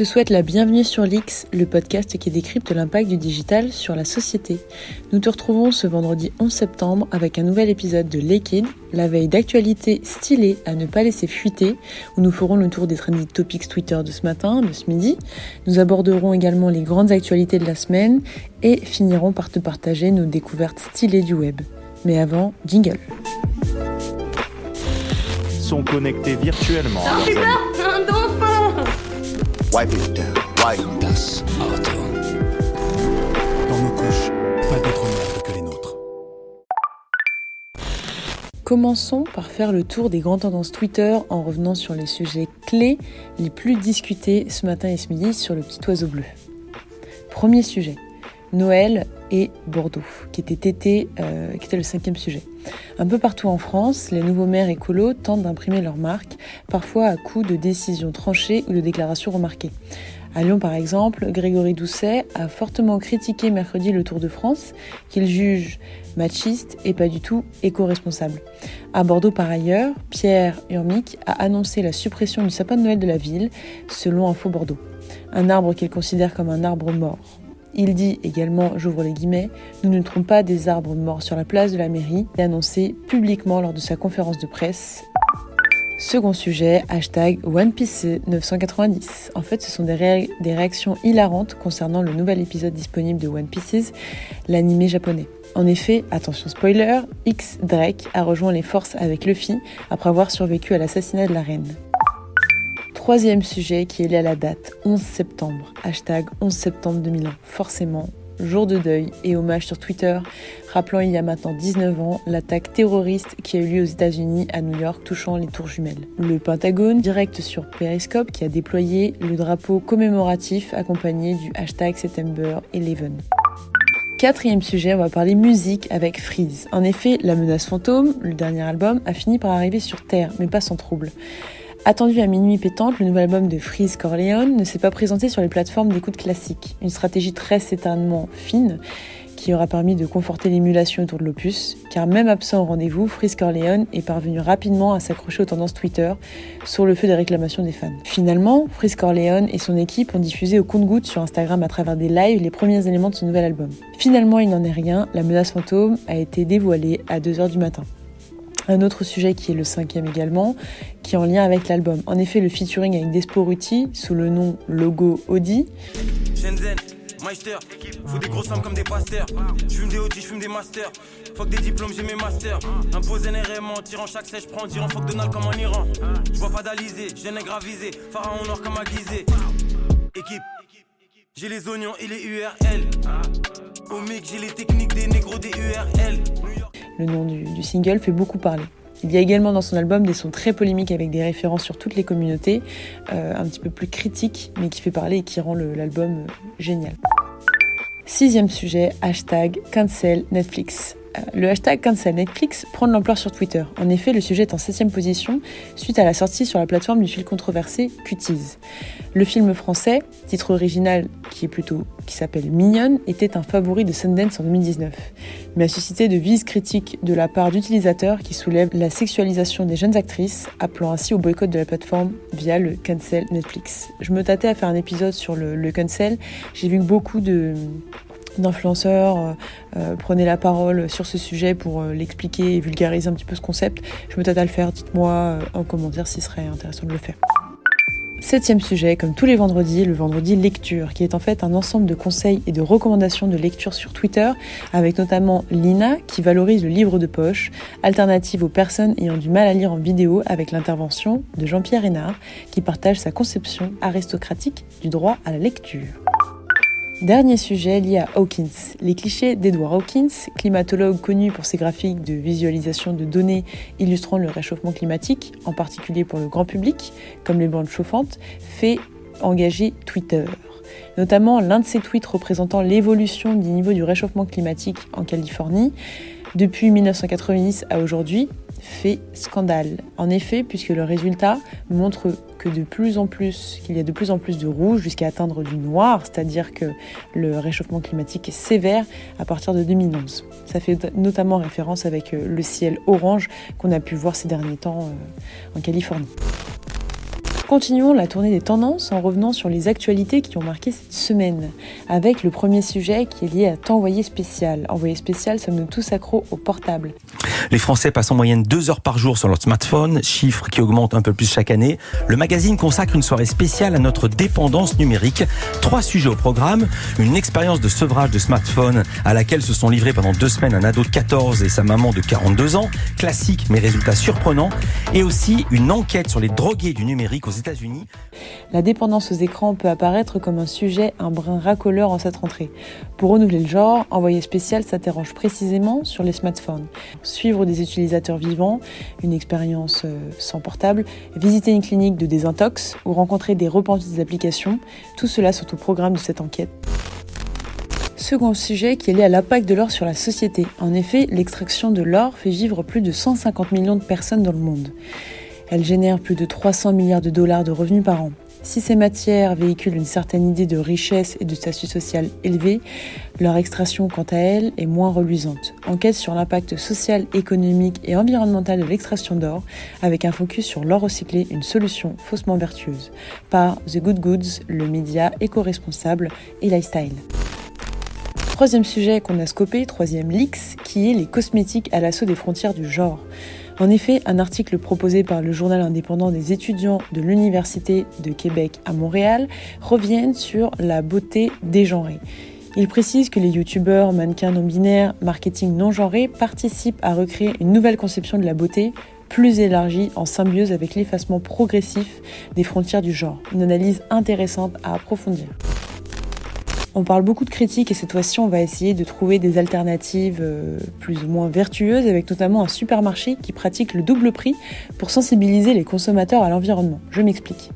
te souhaite la bienvenue sur l'X, le podcast qui décrypte l'impact du digital sur la société. Nous te retrouvons ce vendredi 11 septembre avec un nouvel épisode de Liquid, la veille d'actualité stylée à ne pas laisser fuiter, où nous ferons le tour des trending topics Twitter de ce matin, de ce midi. Nous aborderons également les grandes actualités de la semaine et finirons par te partager nos découvertes stylées du web. Mais avant, jingle. Sont connectés virtuellement. Un dauphin Wipe it down. Wipe. Das Auto. Dans nos couches, pas d'autre merde que les nôtres. Commençons par faire le tour des grandes tendances Twitter en revenant sur les sujets clés les plus discutés ce matin et ce midi sur le petit oiseau bleu. Premier sujet, Noël et Bordeaux, qui était, été, euh, qui était le cinquième sujet. Un peu partout en France, les nouveaux maires écolos tentent d'imprimer leur marque, parfois à coup de décisions tranchées ou de déclarations remarquées. À Lyon, par exemple, Grégory Doucet a fortement critiqué mercredi le Tour de France, qu'il juge machiste et pas du tout éco-responsable. À Bordeaux, par ailleurs, Pierre Urmic a annoncé la suppression du sapin de Noël de la ville, selon Info Bordeaux. Un arbre qu'il considère comme un arbre mort. Il dit également, j'ouvre les guillemets, nous ne trouvons pas des arbres morts sur la place de la mairie, et annoncé publiquement lors de sa conférence de presse. Second sujet, hashtag OnePiece990. En fait, ce sont des réactions hilarantes concernant le nouvel épisode disponible de One Pieces, l'animé japonais. En effet, attention spoiler, X Drake a rejoint les forces avec Luffy après avoir survécu à l'assassinat de la reine. Troisième sujet qui est lié à la date, 11 septembre, hashtag 11 septembre 2001, forcément, jour de deuil et hommage sur Twitter, rappelant il y a maintenant 19 ans l'attaque terroriste qui a eu lieu aux États-Unis à New York touchant les tours jumelles. Le Pentagone, direct sur Periscope, qui a déployé le drapeau commémoratif accompagné du hashtag September 11. Quatrième sujet, on va parler musique avec Freeze. En effet, La menace fantôme, le dernier album, a fini par arriver sur Terre, mais pas sans trouble. Attendu à minuit pétante, le nouvel album de Freeze Corleone ne s'est pas présenté sur les plateformes d'écoute classiques. Une stratégie très certainement fine qui aura permis de conforter l'émulation autour de l'opus, car même absent au rendez-vous, Freeze Corleone est parvenu rapidement à s'accrocher aux tendances Twitter sur le feu des réclamations des fans. Finalement, Freeze Corleone et son équipe ont diffusé au compte-gouttes sur Instagram à travers des lives les premiers éléments de ce nouvel album. Finalement, il n'en est rien, la menace fantôme a été dévoilée à 2h du matin. Un autre sujet qui est le cinquième également, qui est en lien avec l'album. En effet, le featuring avec Desporuti sous le nom Logo Audi. Shenzhen, Meister, faut des grosses sommes comme des pasteurs. Je fume des Audi, je fume des masters. Faut que des diplômes, j'ai mes masters. Impose NRM en tirant chaque sèche, prends tirant fuck Donald comme en Iran. Je vois pas d'Alizé, j'ai un gravisé, pharaon noir comme aguisé. Équipe, j'ai les oignons et les URL. Au mec, j'ai les techniques des négros des URL. Le nom du, single fait beaucoup parler. Il y a également dans son album des sons très polémiques avec des références sur toutes les communautés, euh, un petit peu plus critiques, mais qui fait parler et qui rend l'album euh, génial. Sixième sujet, hashtag cancel Netflix. Euh, Le hashtag cancel Netflix prend de l'ampleur sur Twitter. En effet, le sujet est en septième position suite à la sortie sur la plateforme du film controversé Cuties. Le film français, titre original qui est plutôt qui s'appelle Mignonne, était un favori de Sundance en 2019, mais a suscité de vises critiques de la part d'utilisateurs qui soulèvent la sexualisation des jeunes actrices, appelant ainsi au boycott de la plateforme via le cancel Netflix. Je me tâtais à faire un épisode sur le, le cancel. J'ai vu beaucoup de d'influenceurs euh, euh, prenaient la parole sur ce sujet pour euh, l'expliquer et vulgariser un petit peu ce concept. Je me tâte à le faire, dites-moi en commentaire s'il serait intéressant de le faire. Septième sujet, comme tous les vendredis, le vendredi lecture, qui est en fait un ensemble de conseils et de recommandations de lecture sur Twitter, avec notamment Lina, qui valorise le livre de poche, alternative aux personnes ayant du mal à lire en vidéo, avec l'intervention de Jean-Pierre Hénard, qui partage sa conception aristocratique du droit à la lecture. Dernier sujet lié à Hawkins. Les clichés d'Edward Hawkins, climatologue connu pour ses graphiques de visualisation de données illustrant le réchauffement climatique, en particulier pour le grand public, comme les bandes chauffantes, fait engager Twitter. Notamment l'un de ses tweets représentant l'évolution du niveau du réchauffement climatique en Californie depuis 1990 à aujourd'hui fait scandale. En effet, puisque le résultat montre que de plus en plus, qu'il y a de plus en plus de rouge jusqu'à atteindre du noir, c'est-à-dire que le réchauffement climatique est sévère à partir de 2011. Ça fait notamment référence avec le ciel orange qu'on a pu voir ces derniers temps en Californie. Continuons la tournée des tendances en revenant sur les actualités qui ont marqué cette semaine, avec le premier sujet qui est lié à T'envoyer spécial. Envoyer spécial, sommes-nous tous accros au portable Les Français passent en moyenne deux heures par jour sur leur smartphone, chiffre qui augmente un peu plus chaque année. Le magazine consacre une soirée spéciale à notre dépendance numérique. Trois sujets au programme, une expérience de sevrage de smartphone à laquelle se sont livrés pendant deux semaines un ado de 14 et sa maman de 42 ans, classique mais résultat surprenant, et aussi une enquête sur les drogués du numérique aux La dépendance aux écrans peut apparaître comme un sujet un brin racoleur en cette rentrée. Pour renouveler le genre, Envoyé spécial s'interroge précisément sur les smartphones. Suivre des utilisateurs vivants, une expérience euh, sans portable, visiter une clinique de désintox ou rencontrer des repentis des applications, tout cela sont au programme de cette enquête. Second sujet qui est lié à l'impact de l'or sur la société. En effet, l'extraction de l'or fait vivre plus de 150 millions de personnes dans le monde. Elle génère plus de 300 milliards de dollars de revenus par an. Si ces matières véhiculent une certaine idée de richesse et de statut social élevé, leur extraction, quant à elle, est moins reluisante. Enquête sur l'impact social, économique et environnemental de l'extraction d'or, avec un focus sur l'or recyclé, une solution faussement vertueuse, par The Good Goods, le média éco-responsable et lifestyle. Troisième sujet qu'on a scopé, troisième leaks, qui est les cosmétiques à l'assaut des frontières du genre. En effet, un article proposé par le journal indépendant des étudiants de l'Université de Québec à Montréal revient sur la beauté dégenrée. Il précise que les youtubeurs, mannequins non binaires, marketing non genré participent à recréer une nouvelle conception de la beauté plus élargie en symbiose avec l'effacement progressif des frontières du genre. Une analyse intéressante à approfondir. On parle beaucoup de critiques et cette fois-ci on va essayer de trouver des alternatives euh, plus ou moins vertueuses avec notamment un supermarché qui pratique le double prix pour sensibiliser les consommateurs à l'environnement. Je m'explique.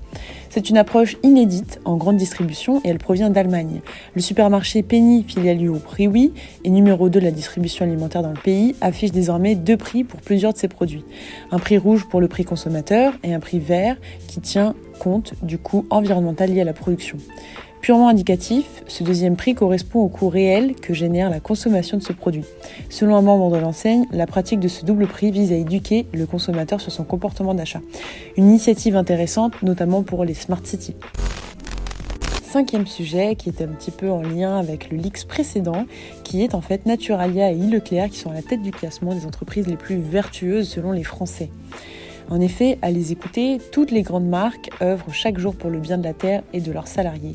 C'est une approche inédite en grande distribution et elle provient d'Allemagne. Le supermarché Penny, filiale du groupe Riwi et numéro 2 de la distribution alimentaire dans le pays, affiche désormais deux prix pour plusieurs de ses produits. Un prix rouge pour le prix consommateur et un prix vert qui tient compte du coût environnemental lié à la production. Purement indicatif, ce deuxième prix correspond au coût réel que génère la consommation de ce produit. Selon un membre de l'enseigne, la pratique de ce double prix vise à éduquer le consommateur sur son comportement d'achat. Une initiative intéressante, notamment pour les smart cities. Cinquième sujet qui est un petit peu en lien avec le leaks précédent, qui est en fait Naturalia et Leclerc qui sont à la tête du classement des entreprises les plus vertueuses selon les Français. En effet, à les écouter, toutes les grandes marques œuvrent chaque jour pour le bien de la Terre et de leurs salariés.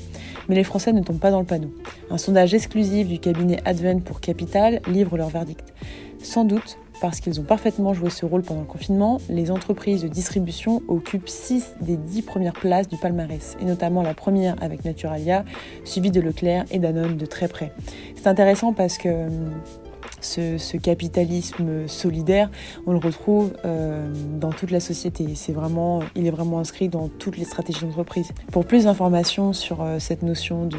Mais les Français ne tombent pas dans le panneau. Un sondage exclusif du cabinet Advent pour Capital livre leur verdict. Sans doute parce qu'ils ont parfaitement joué ce rôle pendant le confinement, les entreprises de distribution occupent 6 des 10 premières places du palmarès, et notamment la première avec Naturalia, suivie de Leclerc et Danone de très près. C'est intéressant parce que ce, capitalisme solidaire, on le retrouve euh, dans toute la société. C'est vraiment, il est vraiment inscrit dans toutes les stratégies d'entreprise. Pour plus d'informations sur euh, cette notion de,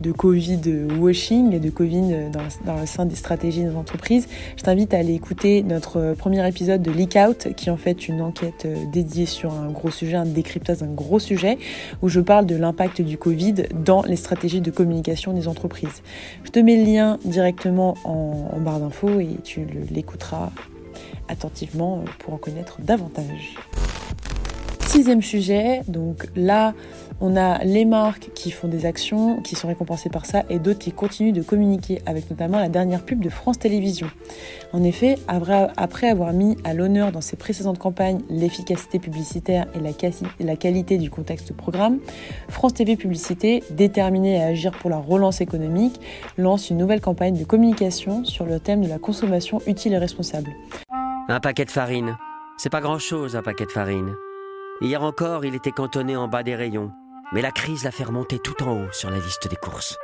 de Covid washing et de Covid dans, le sein des stratégies des entreprises, je t'invite à aller écouter notre premier épisode de Leak Out, qui est en fait une enquête euh, dédiée sur un gros sujet, un décryptage d'un gros sujet, où je parle de l'impact du Covid dans les stratégies de communication des entreprises. Je te mets le lien directement en, en barre d'infos et tu l'écouteras attentivement pour en connaître davantage. Sixième sujet, donc là on a les marques qui font des actions, qui sont récompensées par ça, et d'autres qui continuent de communiquer, avec notamment la dernière pub de France Télévisions. En effet, après avoir mis à l'honneur dans ses précédentes campagnes l'efficacité publicitaire et la, qualité du contexte programme, France TV Publicité, déterminée à agir pour la relance économique, lance une nouvelle campagne de communication sur le thème de la consommation utile et responsable. Un paquet de farine. C'est pas grand-chose, un paquet de farine. Hier encore, il était cantonné en bas des rayons mais la crise l'a fait remonter tout en haut sur la liste des courses.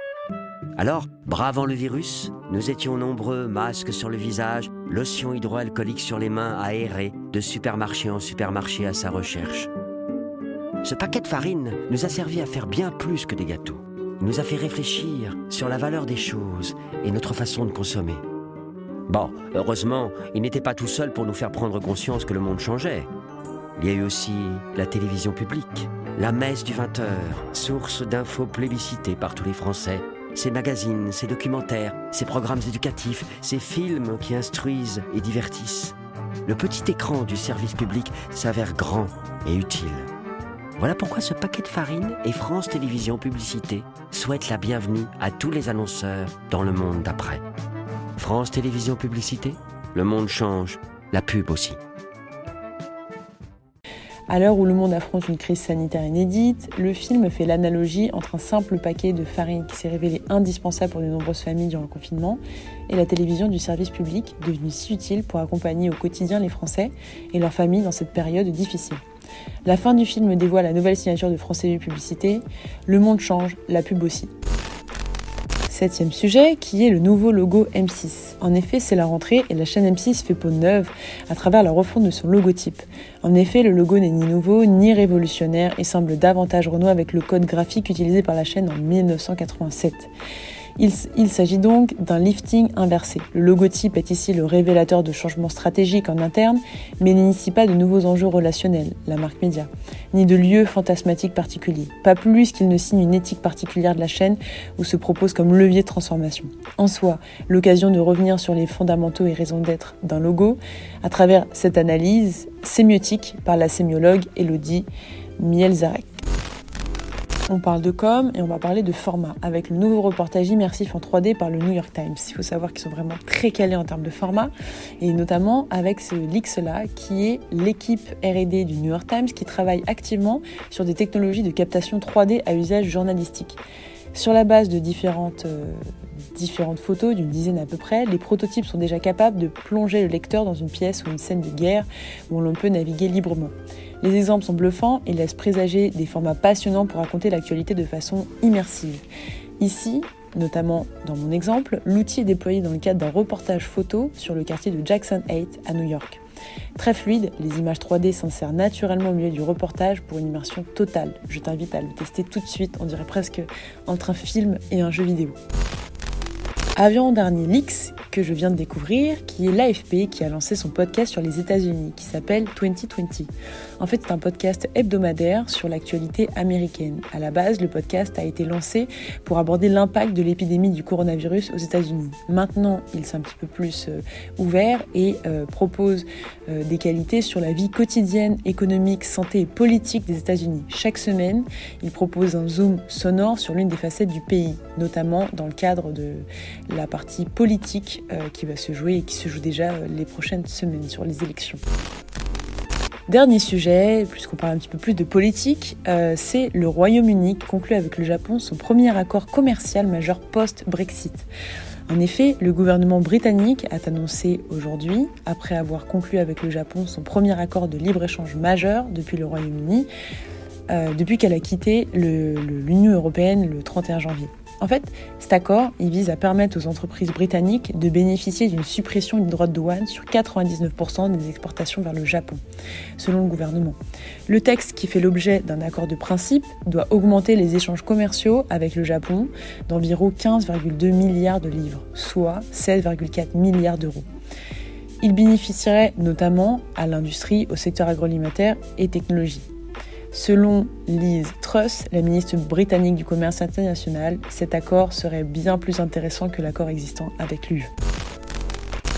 Alors, bravant le virus, nous étions nombreux, masques sur le visage, lotion hydroalcoolique sur les mains, aérés, de supermarché en supermarché à sa recherche. Ce paquet de farine nous a servi à faire bien plus que des gâteaux. Il nous a fait réfléchir sur la valeur des choses et notre façon de consommer. Bon, heureusement, il n'était pas tout seul pour nous faire prendre conscience que le monde changeait. Il y a eu aussi la télévision publique, la messe du 20h, source d'infos plébiscitées par tous les Français. Ces magazines, ces documentaires, ces programmes éducatifs, ces films qui instruisent et divertissent. Le petit écran du service public s'avère grand et utile. Voilà pourquoi ce paquet de farine et France Télévisions Publicité souhaitent la bienvenue à tous les annonceurs dans le monde d'après. France Télévisions Publicité, le monde change, la pub aussi. À l'heure où le monde affronte une crise sanitaire inédite, le film fait l'analogie entre un simple paquet de farine qui s'est révélé indispensable pour de nombreuses familles durant le confinement et la télévision du service public, devenue si utile pour accompagner au quotidien les Français et leurs familles dans cette période difficile. La fin du film dévoile la nouvelle signature de France Télé Publicité. Le monde change, la pub aussi. Septième sujet, qui est le nouveau logo M6. En effet, c'est la rentrée et la chaîne M6 fait peau neuve à travers la refonte de son logotype. En effet, le logo n'est ni nouveau ni révolutionnaire et semble davantage renouer avec le code graphique utilisé par la chaîne en 1987. Il, s'agit donc d'un lifting inversé. Le logotype est ici le révélateur de changements stratégiques en interne, mais n'initie pas de nouveaux enjeux relationnels, la marque média, ni de lieux fantasmatiques particuliers, pas plus qu'il ne signe une éthique particulière de la chaîne ou se propose comme levier de transformation. En soi, l'occasion de revenir sur les fondamentaux et raisons d'être d'un logo à travers cette analyse sémiotique par la sémiologue Elodie Mielzarek. On parle de com et on va parler de format avec le nouveau reportage immersif en 3D par le New York Times. Il faut savoir qu'ils sont vraiment très calés en termes de format et notamment avec ce Lix-là qui est l'équipe R&D du New York Times qui travaille activement sur des technologies de captation 3D à usage journalistique. Sur la base de différentes, euh, différentes photos, d'une dizaine à peu près, les prototypes sont déjà capables de plonger le lecteur dans une pièce ou une scène de guerre où l'on peut naviguer librement. Les exemples sont bluffants et laissent présager des formats passionnants pour raconter l'actualité de façon immersive. Ici, notamment dans mon exemple, l'outil est déployé dans le cadre d'un reportage photo sur le quartier de Jackson 8 à New York. Très fluide, les images 3D s'insèrent naturellement au milieu du reportage pour une immersion totale. Je t'invite à le tester tout de suite, on dirait presque entre un film et un jeu vidéo. Avion dernier Lix que je viens de découvrir, qui est l'AFP qui a lancé son podcast sur les États-Unis, qui s'appelle 2020. En fait, c'est un podcast hebdomadaire sur l'actualité américaine. À la base, le podcast a été lancé pour aborder l'impact de l'épidémie du coronavirus aux États-Unis. Maintenant, il s'est un petit peu plus euh, ouvert et euh, propose euh, des qualités sur la vie quotidienne, économique, santé et politique des États-Unis. Chaque semaine, il propose un zoom sonore sur l'une des facettes du pays, notamment dans le cadre de la partie politique euh, qui va se jouer et qui se joue déjà euh, les prochaines semaines sur les élections. Dernier sujet, puisqu'on parle un petit peu plus de politique, euh, c'est le Royaume-Uni qui conclut avec le Japon son premier accord commercial majeur post-Brexit. En effet, le gouvernement britannique a annoncé aujourd'hui, après avoir conclu avec le Japon son premier accord de libre-échange majeur depuis le Royaume-Uni, depuis qu'elle a quitté l'Union européenne le 31 janvier. En fait, cet accord, vise à permettre aux entreprises britanniques de bénéficier d'une suppression des droits de douane sur 99% des exportations vers le Japon, selon le gouvernement. Le texte, qui fait l'objet d'un accord de principe, doit augmenter les échanges commerciaux avec le Japon d'environ 15,2 milliards de livres, soit 16,4 milliards d'euros. Il bénéficierait notamment à l'industrie, au secteur agroalimentaire et technologie. Selon Liz Truss, la ministre britannique du commerce international, cet accord serait bien plus intéressant que l'accord existant avec l'UE.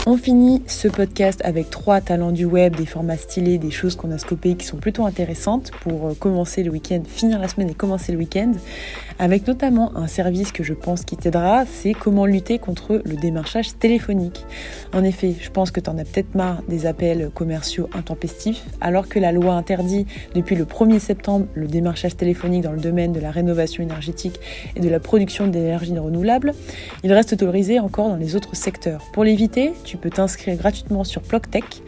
On finit ce podcast avec trois talents du web, des formats stylés, des choses qu'on a scopées qui sont plutôt intéressantes pour euh, commencer le week-end, finir la semaine et commencer le week-end, avec notamment un service que je pense qui t'aidera, c'est comment lutter contre le démarchage téléphonique. En effet, je pense que tu en as peut-être marre des appels commerciaux intempestifs, alors que la loi interdit depuis le 1er septembre le démarchage téléphonique dans le domaine de la rénovation énergétique et de la production d'énergie renouvelable, il reste autorisé encore dans les autres secteurs. Pour l'éviter, tu tu peux t'inscrire gratuitement sur Ploctech,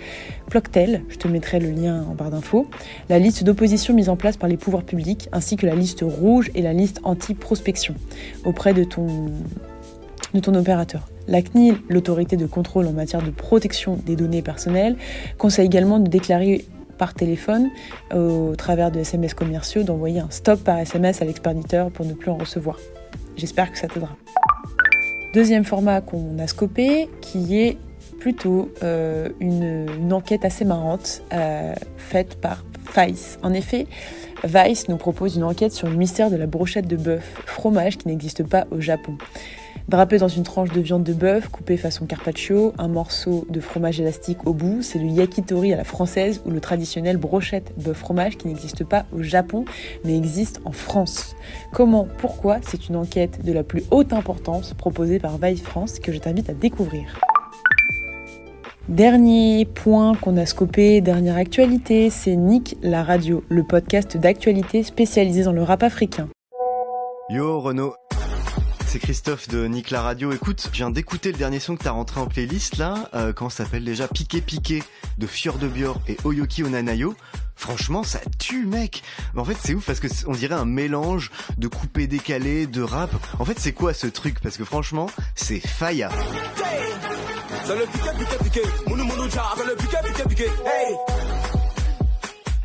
Ploctel, je te mettrai le lien en barre d'infos, la liste d'opposition mise en place par les pouvoirs publics, ainsi que la liste rouge et la liste anti-prospection auprès de ton, de ton opérateur. La CNIL, l'autorité de contrôle en matière de protection des données personnelles, conseille également de déclarer par téléphone au travers de SMS commerciaux d'envoyer un stop par SMS à l'expéditeur pour ne plus en recevoir. J'espère que ça t'aidera. Deuxième format qu'on a scopé, qui est plutôt euh, une, enquête assez marrante euh, faite par Vice. En effet, Vice nous propose une enquête sur le mystère de la brochette de bœuf, fromage qui n'existe pas au Japon. Drapé dans une tranche de viande de bœuf coupée façon carpaccio, un morceau de fromage élastique au bout, c'est le yakitori à la française ou le traditionnel brochette bœuf fromage qui n'existe pas au Japon mais existe en France. Comment, pourquoi C'est une enquête de la plus haute importance proposée par Vice France que je t'invite à découvrir. Dernier point qu'on a scopé, dernière actualité, c'est Nick la radio, le podcast d'actualité spécialisé dans le rap africain. Yo Renaud, c'est Christophe de Nick la radio. Écoute, je viens d'écouter le dernier son que t'as rentré en playlist là, euh, quand ça s'appelle déjà? Piqué Piqué de Fior de Bior et Oyoki Onanayo. Franchement, ça tue, mec. En fait, c'est ouf parce que on dirait un mélange de coupé décalé, de rap. En fait, c'est quoi ce truc? Parce que franchement, c'est faya. Dans le piquet, piquet, piqué. Mounou, mounou, jar. Dans le piquet, piquet, piqué. Hey!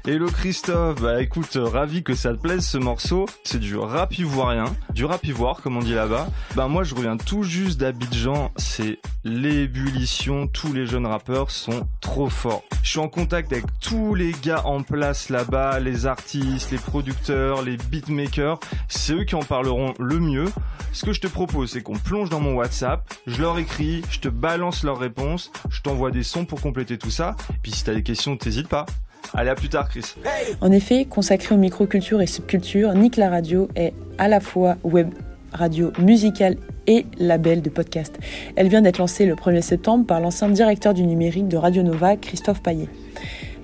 Hello Christophe, bah écoute, euh, ravi que ça te plaise ce morceau. C'est du rap ivoirien, du rap ivoire comme on dit là-bas. Bah moi je reviens tout juste d'Abidjan, c'est l'ébullition, tous les jeunes rappeurs sont trop forts. Je suis en contact avec tous les gars en place là-bas, les artistes, les producteurs, les beatmakers, c'est eux qui en parleront le mieux. Ce que je te propose, c'est qu'on plonge dans mon WhatsApp, je leur écris, je te balance leurs réponses, je t'envoie des sons pour compléter tout ça. Puis si t'as des questions, t'hésites pas. Allez, à plus tard, Chris. En effet, consacrée aux microcultures et subcultures, Nick la radio est à la fois web radio musicale et label de podcast. Elle vient d'être lancée le 1er septembre par l'ancien directeur du numérique de Radio Nova, Christophe Paillet.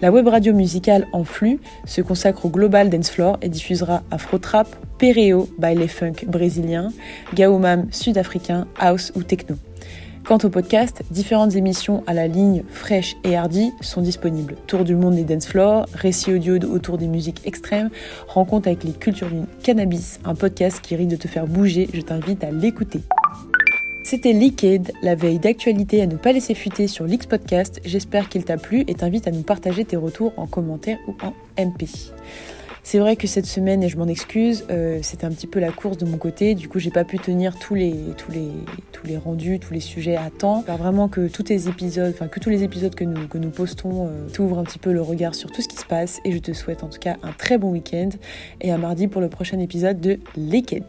La web radio musicale en flux se consacre au global dance floor et diffusera Afro-trap, Pereo, baile funk brésilien, Gaomam sud-africain, house ou techno. Quant au podcast, différentes émissions à la ligne fraîche et hardie sont disponibles. Tour du monde des dance floors, récits audio autour des musiques extrêmes, rencontre avec les cultures du cannabis, un podcast qui risque de te faire bouger, je t'invite à l'écouter. C'était Liquid, la veille d'actualité à ne pas laisser fuiter sur l'X Podcast. J'espère qu'il t'a plu et t'invite à nous partager tes retours en commentaire ou en MP. C'est vrai que cette semaine, et je m'en excuse, euh, c'était un petit peu la course de mon côté. Du coup, j'ai pas pu tenir tous les, tous les, tous les rendus, tous les sujets à temps. Vraiment que tous les épisodes, enfin que tous les épisodes que nous, que nous postons euh, t'ouvrent un petit peu le regard sur tout ce qui se passe. Et je te souhaite en tout cas un très bon week-end et à mardi pour le prochain épisode de Les Kids.